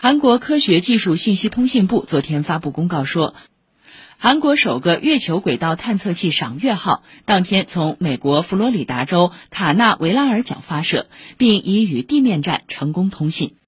韩国科学技术信息通信部昨天发布公告说韩国首个月球轨道探测器赏月号当天从美国佛罗里达州卡纳维拉尔角发射并已与地面站成功通信。